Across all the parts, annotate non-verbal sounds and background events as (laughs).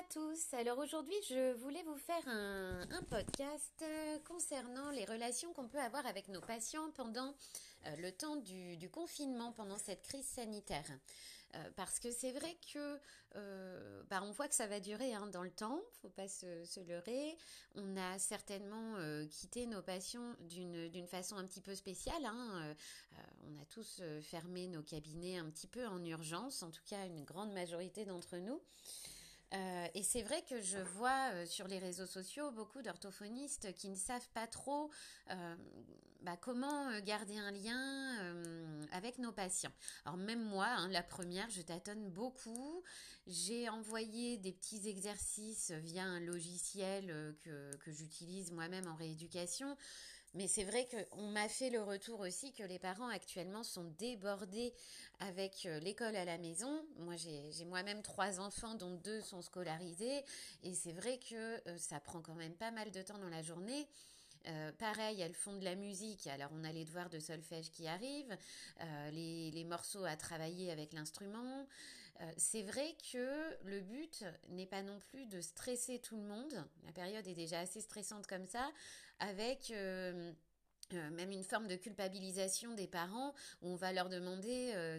à tous. Alors aujourd'hui, je voulais vous faire un, podcast euh, concernant les relations qu'on peut avoir avec nos patients pendant euh, le temps du, confinement, pendant cette crise sanitaire. Euh, parce que c'est vrai que bah, on voit que ça va durer hein, dans le temps, faut pas se, leurrer. On a certainement quitté nos patients d'une façon un petit peu spéciale. Hein. on a tous fermé nos cabinets un petit peu en urgence, en tout cas une grande majorité d'entre nous. Euh, et c'est vrai que je vois euh, sur les réseaux sociaux beaucoup d'orthophonistes qui ne savent pas trop euh, bah, comment garder un lien avec nos patients. Alors même moi, hein, la première, je tâtonne beaucoup. J'ai envoyé des petits exercices via un logiciel que, que j'utilise moi-même en rééducation. Mais c'est vrai qu'on m'a fait le retour aussi que les parents actuellement sont débordés avec euh, l'école à la maison. Moi, j'ai moi-même trois enfants dont deux sont scolarisés. Et c'est vrai que euh, ça prend quand même pas mal de temps dans la journée. Euh, pareil, elles font de la musique. Alors, on a les devoirs de solfège qui arrivent, les, morceaux à travailler avec l'instrument. Euh, c'est vrai que le but n'est pas non plus de stresser tout le monde. La période est déjà assez stressante comme ça, avec euh, même une forme de culpabilisation des parents où on va leur demander euh,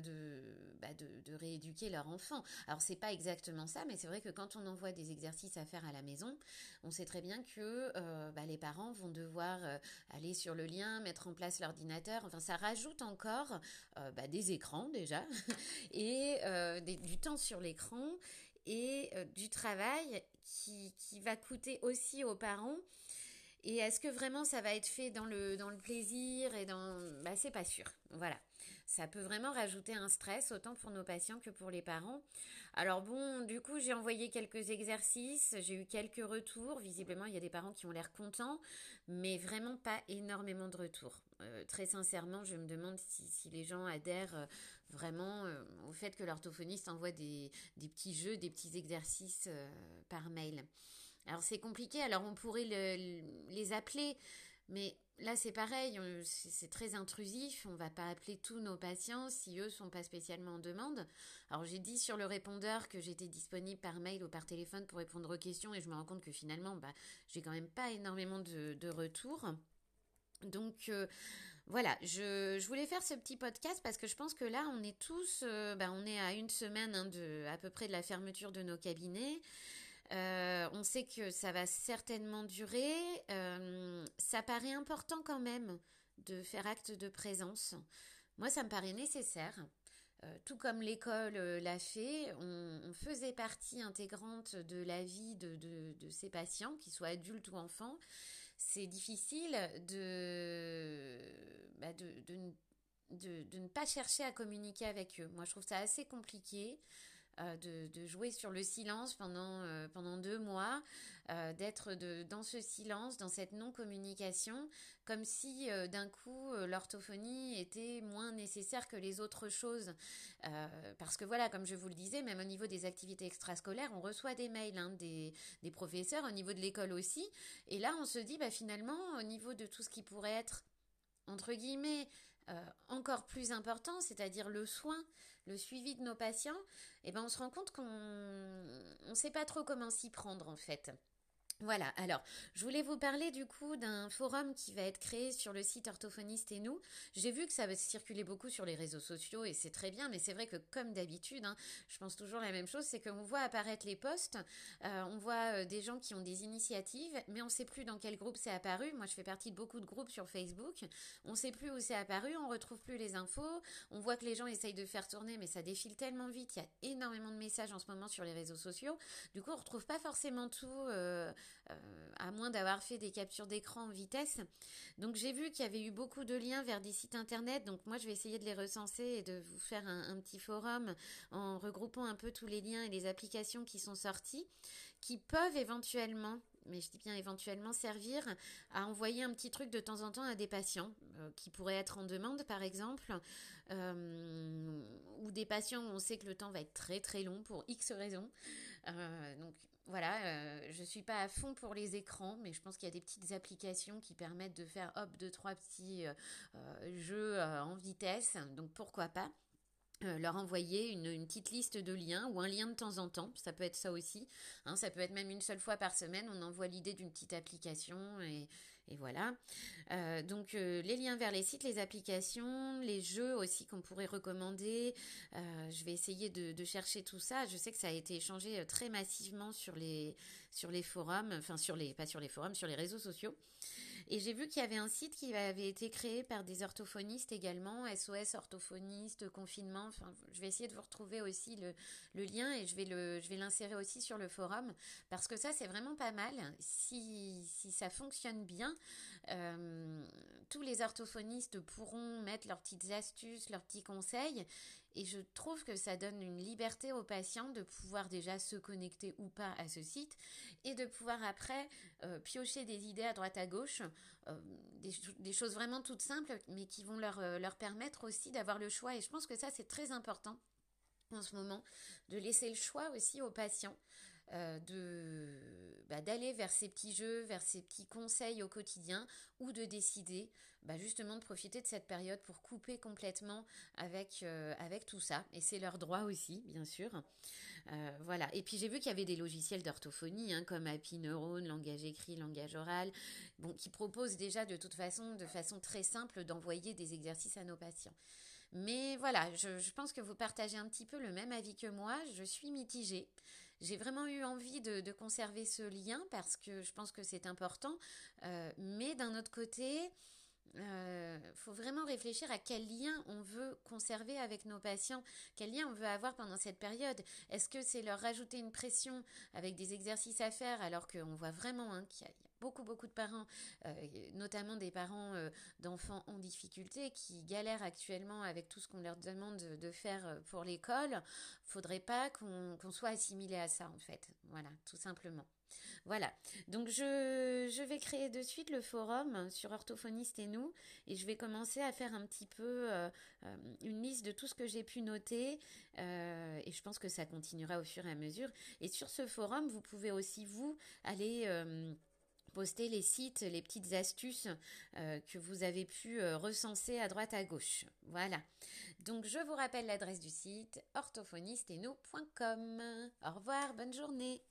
bah, de, rééduquer leur enfant. Alors c'est pas exactement ça, mais c'est vrai que quand on envoie des exercices à faire à la maison, on sait très bien que euh, bah, les parents vont devoir aller sur le lien, mettre en place l'ordinateur. Enfin, ça rajoute encore bah, des écrans déjà (laughs) et du temps sur l'écran et du travail qui va coûter aussi aux parents. Et est-ce que vraiment ça va être fait dans le, dans le plaisir et dans... Bah c'est pas sûr. Voilà. Ça peut vraiment rajouter un stress autant pour nos patients que pour les parents. Alors bon, du coup j'ai envoyé quelques exercices, j'ai eu quelques retours. Visiblement il y a des parents qui ont l'air contents, mais vraiment pas énormément de retours. Euh, très sincèrement, je me demande si, si les gens adhèrent euh, vraiment euh, au fait que l'orthophoniste envoie des, des, petits jeux, des petits exercices par mail. Alors c'est compliqué, alors on pourrait les appeler, mais là c'est pareil, c'est très intrusif, on va pas appeler tous nos patients si eux sont pas spécialement en demande. Alors j'ai dit sur le répondeur que j'étais disponible par mail ou par téléphone pour répondre aux questions et je me rends compte que finalement bah, j'ai quand même pas énormément de, de retours. Donc euh, voilà, je, voulais faire ce petit podcast parce que je pense que là on est tous, euh, bah, on est à une semaine hein, de à peu près de la fermeture de nos cabinets. Euh, on sait que ça va certainement durer. Euh, ça paraît important quand même de faire acte de présence. Moi, ça me paraît nécessaire. Euh, tout comme l'école l'a fait, on, faisait partie intégrante de la vie de, ces patients, qu'ils soient adultes ou enfants. C'est difficile bah, de, ne pas chercher à communiquer avec eux. Moi, je trouve ça assez compliqué. Euh, de, jouer sur le silence pendant, euh, pendant deux mois, euh, d'être dans ce silence, dans cette non-communication, comme si d'un coup l'orthophonie était moins nécessaire que les autres choses. parce que voilà, comme je vous le disais, même au niveau des activités extrascolaires, on reçoit des mails hein, des, des professeurs, au niveau de l'école aussi, et là on se dit bah, finalement au niveau de tout ce qui pourrait être entre guillemets, encore plus important, c'est-à-dire le soin, le suivi de nos patients, eh ben on se rend compte qu'on ne sait pas trop comment s'y prendre en fait. Voilà, alors je voulais vous parler du coup d'un forum qui va être créé sur le site Orthophoniste et nous. J'ai vu que ça va circuler beaucoup sur les réseaux sociaux et c'est très bien, mais c'est vrai que comme d'habitude, hein, je pense toujours la même chose, c'est qu'on voit apparaître les posts, euh, on voit euh, des gens qui ont des initiatives, mais on ne sait plus dans quel groupe c'est apparu. Moi je fais partie de beaucoup de groupes sur Facebook, on ne sait plus où c'est apparu, on retrouve plus les infos, on voit que les gens essayent de faire tourner, mais ça défile tellement vite, il y a énormément de messages en ce moment sur les réseaux sociaux, du coup on retrouve pas forcément tout. Euh, euh, à moins d'avoir fait des captures d'écran en vitesse. Donc j'ai vu qu'il y avait eu beaucoup de liens vers des sites internet. Donc moi je vais essayer de les recenser et de vous faire un, petit forum en regroupant un peu tous les liens et les applications qui sont sorties, qui peuvent éventuellement mais je dis bien éventuellement servir à envoyer un petit truc de temps en temps à des patients euh, qui pourraient être en demande par exemple, euh, ou des patients où on sait que le temps va être très très long pour X raisons. donc voilà, euh, je suis pas à fond pour les écrans, mais je pense qu'il y a des petites applications qui permettent de faire hop deux trois petits euh, euh, jeux en vitesse, donc pourquoi pas. Euh, leur envoyer une, petite liste de liens ou un lien de temps en temps. Ça peut être ça aussi. Hein. ça peut être même une seule fois par semaine. On envoie l'idée d'une petite application et, voilà. Euh, donc euh, les liens vers les sites, les applications, les jeux aussi qu'on pourrait recommander. je vais essayer de, de, chercher tout ça. Je sais que ça a été échangé très massivement sur les sur les forums, enfin sur les pas sur les forums, sur les réseaux sociaux. Et j'ai vu qu'il y avait un site qui avait été créé par des orthophonistes également, SOS orthophonistes, confinement. Enfin, je vais essayer de vous retrouver aussi le, lien et je vais le, je vais l'insérer aussi sur le forum parce que ça c'est vraiment pas mal. Si, si ça fonctionne bien, euh, tous les orthophonistes pourront mettre leurs petites astuces, leurs petits conseils et je trouve que ça donne une liberté aux patients de pouvoir déjà se connecter ou pas à ce site et de pouvoir après euh, piocher des idées à droite à gauche, euh, des, choses vraiment toutes simples, mais qui vont leur, euh, leur permettre aussi d'avoir le choix. Et je pense que ça, c'est très important en ce moment, de laisser le choix aussi aux patients. De bah, d'aller vers ces petits jeux, vers ces petits conseils au quotidien, ou de décider bah, justement de profiter de cette période pour couper complètement avec, avec tout ça. Et c'est leur droit aussi, bien sûr. Euh, voilà. Et puis j'ai vu qu'il y avait des logiciels d'orthophonie, hein, comme Happy Neurone, langage écrit, langage oral, bon, qui proposent déjà de toute façon, de façon très simple, d'envoyer des exercices à nos patients. Mais voilà, je, pense que vous partagez un petit peu le même avis que moi. Je suis mitigée. J'ai vraiment eu envie de, conserver ce lien parce que je pense que c'est important. Euh, mais d'un autre côté, il euh, faut vraiment réfléchir à quel lien on veut conserver avec nos patients, quel lien on veut avoir pendant cette période? Est-ce que c'est leur rajouter une pression avec des exercices à faire alors qu'on voit vraiment hein, qu'il y a beaucoup beaucoup de parents, euh, notamment des parents euh, d'enfants en difficulté qui galèrent actuellement avec tout ce qu'on leur demande de faire pour l'école. Faudrait pas qu'on soit assimilé à ça en fait. Voilà, tout simplement. Voilà. Donc je, vais créer de suite le forum sur orthophoniste et nous et je vais commencer à faire un petit peu euh, euh, une liste de tout ce que j'ai pu noter euh, et je pense que ça continuera au fur et à mesure. Et sur ce forum, vous pouvez aussi vous aller poster les sites, les petites astuces que vous avez pu recenser à droite à gauche. Voilà. Donc je vous rappelle l'adresse du site orthophoniste Au revoir, bonne journée.